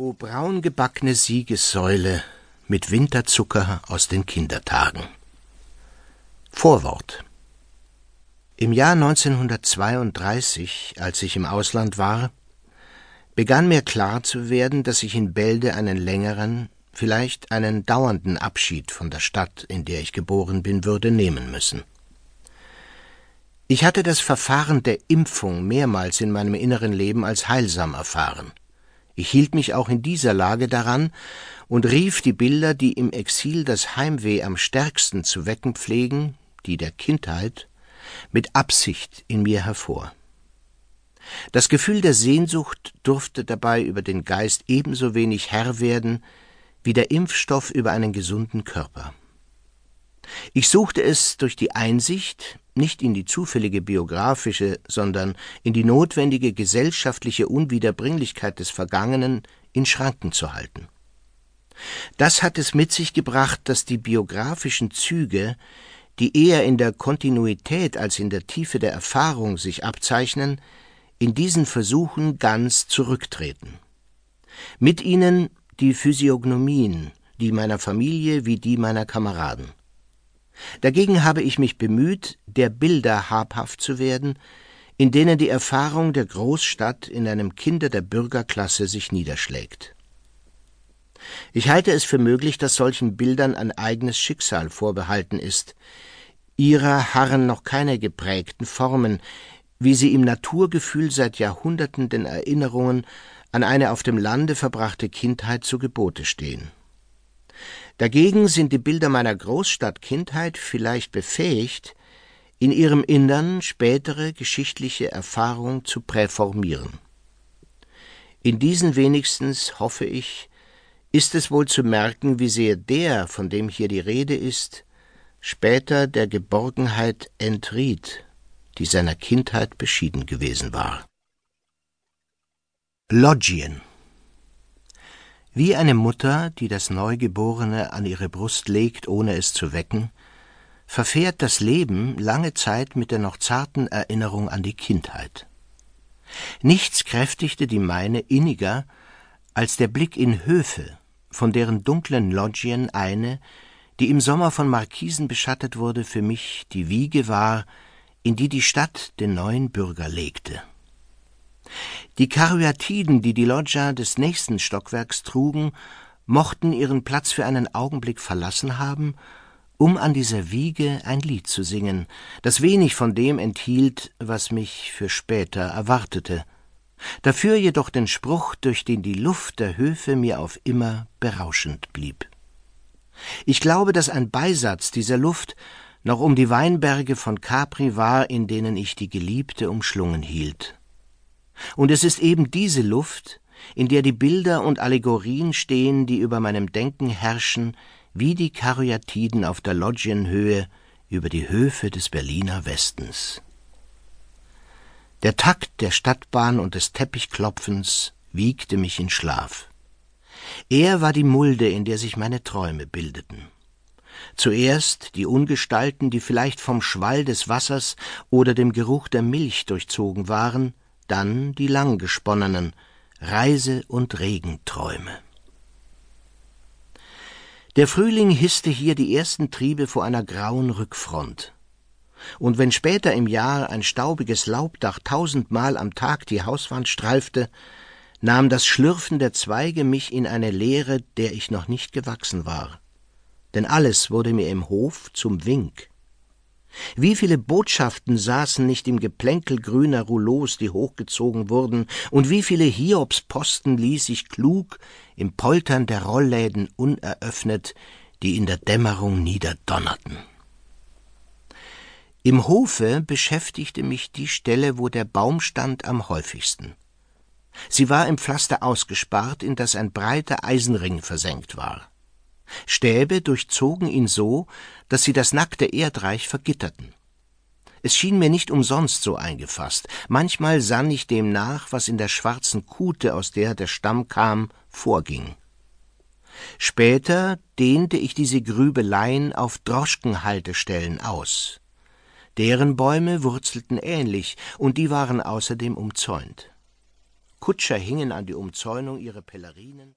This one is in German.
O braungebackne Siegessäule mit Winterzucker aus den Kindertagen. Vorwort Im Jahr 1932, als ich im Ausland war, begann mir klar zu werden, dass ich in Bälde einen längeren, vielleicht einen dauernden Abschied von der Stadt, in der ich geboren bin, würde nehmen müssen. Ich hatte das Verfahren der Impfung mehrmals in meinem inneren Leben als heilsam erfahren. Ich hielt mich auch in dieser Lage daran und rief die Bilder, die im Exil das Heimweh am stärksten zu wecken pflegen, die der Kindheit, mit Absicht in mir hervor. Das Gefühl der Sehnsucht durfte dabei über den Geist ebenso wenig Herr werden wie der Impfstoff über einen gesunden Körper. Ich suchte es durch die Einsicht, nicht in die zufällige biografische, sondern in die notwendige gesellschaftliche Unwiederbringlichkeit des Vergangenen in Schranken zu halten. Das hat es mit sich gebracht, dass die biografischen Züge, die eher in der Kontinuität als in der Tiefe der Erfahrung sich abzeichnen, in diesen Versuchen ganz zurücktreten. Mit ihnen die Physiognomien, die meiner Familie wie die meiner Kameraden. Dagegen habe ich mich bemüht, der Bilder habhaft zu werden, in denen die Erfahrung der Großstadt in einem Kinder der Bürgerklasse sich niederschlägt. Ich halte es für möglich, dass solchen Bildern ein eigenes Schicksal vorbehalten ist. Ihrer harren noch keine geprägten Formen, wie sie im Naturgefühl seit Jahrhunderten den Erinnerungen an eine auf dem Lande verbrachte Kindheit zu Gebote stehen. Dagegen sind die Bilder meiner Großstadtkindheit vielleicht befähigt, in ihrem Innern spätere geschichtliche Erfahrung zu präformieren. In diesen wenigstens, hoffe ich, ist es wohl zu merken, wie sehr der, von dem hier die Rede ist, später der Geborgenheit entriet, die seiner Kindheit beschieden gewesen war. Loggien wie eine Mutter, die das Neugeborene an ihre Brust legt, ohne es zu wecken, verfährt das Leben lange Zeit mit der noch zarten Erinnerung an die Kindheit. Nichts kräftigte die meine inniger als der Blick in Höfe, von deren dunklen Loggien eine, die im Sommer von Markisen beschattet wurde, für mich die Wiege war, in die die Stadt den neuen Bürger legte. Die Karyatiden, die die Loggia des nächsten Stockwerks trugen, mochten ihren Platz für einen Augenblick verlassen haben, um an dieser Wiege ein Lied zu singen, das wenig von dem enthielt, was mich für später erwartete, dafür jedoch den Spruch, durch den die Luft der Höfe mir auf immer berauschend blieb. Ich glaube, dass ein Beisatz dieser Luft noch um die Weinberge von Capri war, in denen ich die Geliebte umschlungen hielt. Und es ist eben diese Luft, in der die Bilder und Allegorien stehen, die über meinem Denken herrschen, wie die Karyatiden auf der Loggienhöhe über die Höfe des Berliner Westens. Der Takt der Stadtbahn und des Teppichklopfens wiegte mich in Schlaf. Er war die Mulde, in der sich meine Träume bildeten. Zuerst die Ungestalten, die vielleicht vom Schwall des Wassers oder dem Geruch der Milch durchzogen waren, dann die langgesponnenen Reise- und Regenträume. Der Frühling hisste hier die ersten Triebe vor einer grauen Rückfront. Und wenn später im Jahr ein staubiges Laubdach tausendmal am Tag die Hauswand streifte, nahm das Schlürfen der Zweige mich in eine Leere, der ich noch nicht gewachsen war. Denn alles wurde mir im Hof zum Wink. Wie viele Botschaften saßen nicht im Geplänkel grüner Rouleaus, die hochgezogen wurden, und wie viele Hiobsposten ließ ich klug im Poltern der Rollläden uneröffnet, die in der Dämmerung niederdonnerten. Im Hofe beschäftigte mich die Stelle, wo der Baum stand, am häufigsten. Sie war im Pflaster ausgespart, in das ein breiter Eisenring versenkt war. Stäbe durchzogen ihn so, dass sie das nackte Erdreich vergitterten. Es schien mir nicht umsonst so eingefasst. Manchmal sann ich dem nach, was in der schwarzen Kute, aus der der Stamm kam, vorging. Später dehnte ich diese Grübeleien auf Droschkenhaltestellen aus. Deren Bäume wurzelten ähnlich, und die waren außerdem umzäunt. Kutscher hingen an die Umzäunung ihre Pelerinen